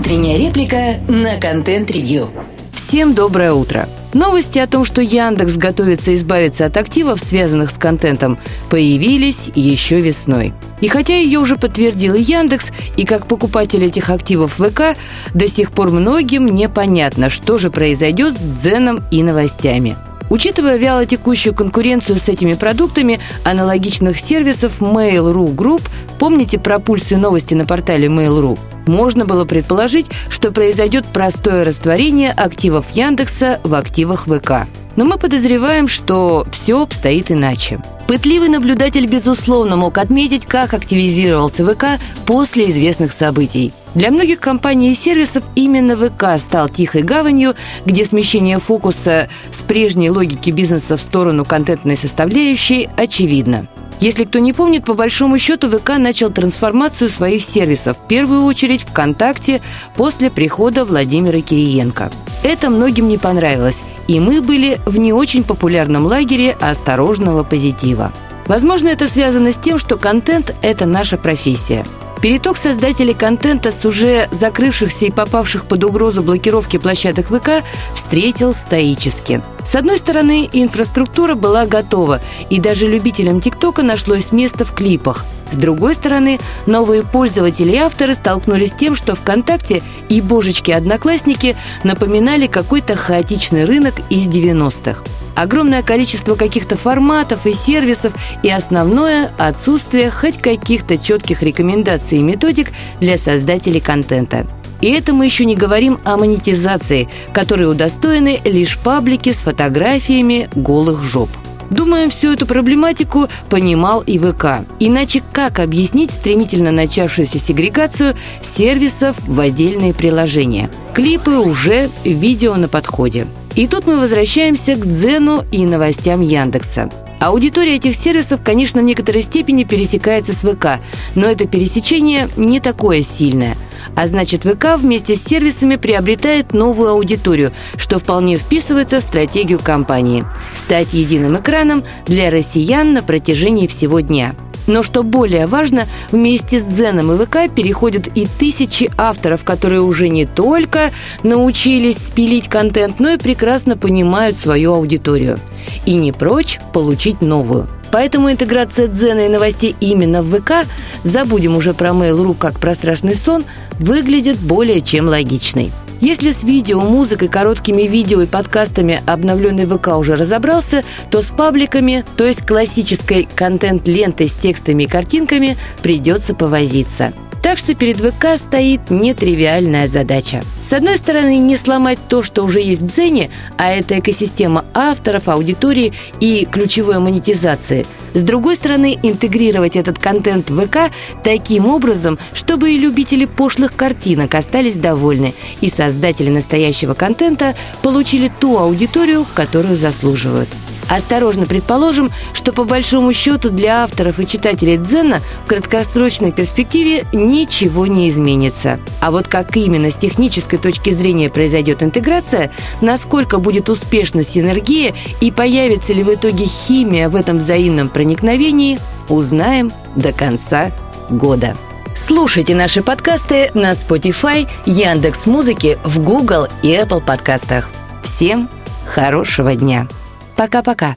Утренняя реплика на контент-ревью. Всем доброе утро. Новости о том, что Яндекс готовится избавиться от активов, связанных с контентом, появились еще весной. И хотя ее уже подтвердил и Яндекс, и как покупатель этих активов ВК, до сих пор многим непонятно, что же произойдет с Дзеном и новостями. Учитывая вяло текущую конкуренцию с этими продуктами, аналогичных сервисов Mail.ru Group, помните про пульсы новости на портале Mail.ru, можно было предположить, что произойдет простое растворение активов Яндекса в активах ВК. Но мы подозреваем, что все обстоит иначе. Пытливый наблюдатель, безусловно, мог отметить, как активизировался ВК после известных событий. Для многих компаний и сервисов именно ВК стал тихой гаванью, где смещение фокуса с прежней логики бизнеса в сторону контентной составляющей очевидно. Если кто не помнит, по большому счету ВК начал трансформацию своих сервисов, в первую очередь ВКонтакте, после прихода Владимира Кириенко. Это многим не понравилось, и мы были в не очень популярном лагере осторожного позитива. Возможно, это связано с тем, что контент – это наша профессия – Переток создателей контента с уже закрывшихся и попавших под угрозу блокировки площадок ВК встретил стоически. С одной стороны, инфраструктура была готова, и даже любителям ТикТока нашлось место в клипах. С другой стороны, новые пользователи и авторы столкнулись с тем, что ВКонтакте и божечки-одноклассники напоминали какой-то хаотичный рынок из 90-х огромное количество каких-то форматов и сервисов и основное – отсутствие хоть каких-то четких рекомендаций и методик для создателей контента. И это мы еще не говорим о монетизации, которой удостоены лишь паблики с фотографиями голых жоп. Думаю, всю эту проблематику понимал и ВК. Иначе как объяснить стремительно начавшуюся сегрегацию сервисов в отдельные приложения? Клипы уже, видео на подходе. И тут мы возвращаемся к Дзену и новостям Яндекса. Аудитория этих сервисов, конечно, в некоторой степени пересекается с ВК, но это пересечение не такое сильное. А значит, ВК вместе с сервисами приобретает новую аудиторию, что вполне вписывается в стратегию компании – стать единым экраном для россиян на протяжении всего дня – но что более важно, вместе с Дзеном и ВК переходят и тысячи авторов, которые уже не только научились спилить контент, но и прекрасно понимают свою аудиторию. И не прочь получить новую. Поэтому интеграция Дзена и новостей именно в ВК, забудем уже про Mail.ru как про страшный сон, выглядит более чем логичной. Если с видео, музыкой, короткими видео и подкастами обновленный ВК уже разобрался, то с пабликами, то есть классической контент-лентой с текстами и картинками, придется повозиться. Так что перед ВК стоит нетривиальная задача. С одной стороны, не сломать то, что уже есть в Дзене, а это экосистема авторов, аудитории и ключевой монетизации. С другой стороны, интегрировать этот контент в ВК таким образом, чтобы и любители пошлых картинок остались довольны, и создатели настоящего контента получили ту аудиторию, которую заслуживают. Осторожно предположим, что по большому счету для авторов и читателей Дзена в краткосрочной перспективе ничего не изменится. А вот как именно с технической точки зрения произойдет интеграция, насколько будет успешна синергия и появится ли в итоге химия в этом взаимном проникновении, узнаем до конца года. Слушайте наши подкасты на Spotify, Яндекс Музыки, в Google и Apple подкастах. Всем хорошего дня! Пока-пока.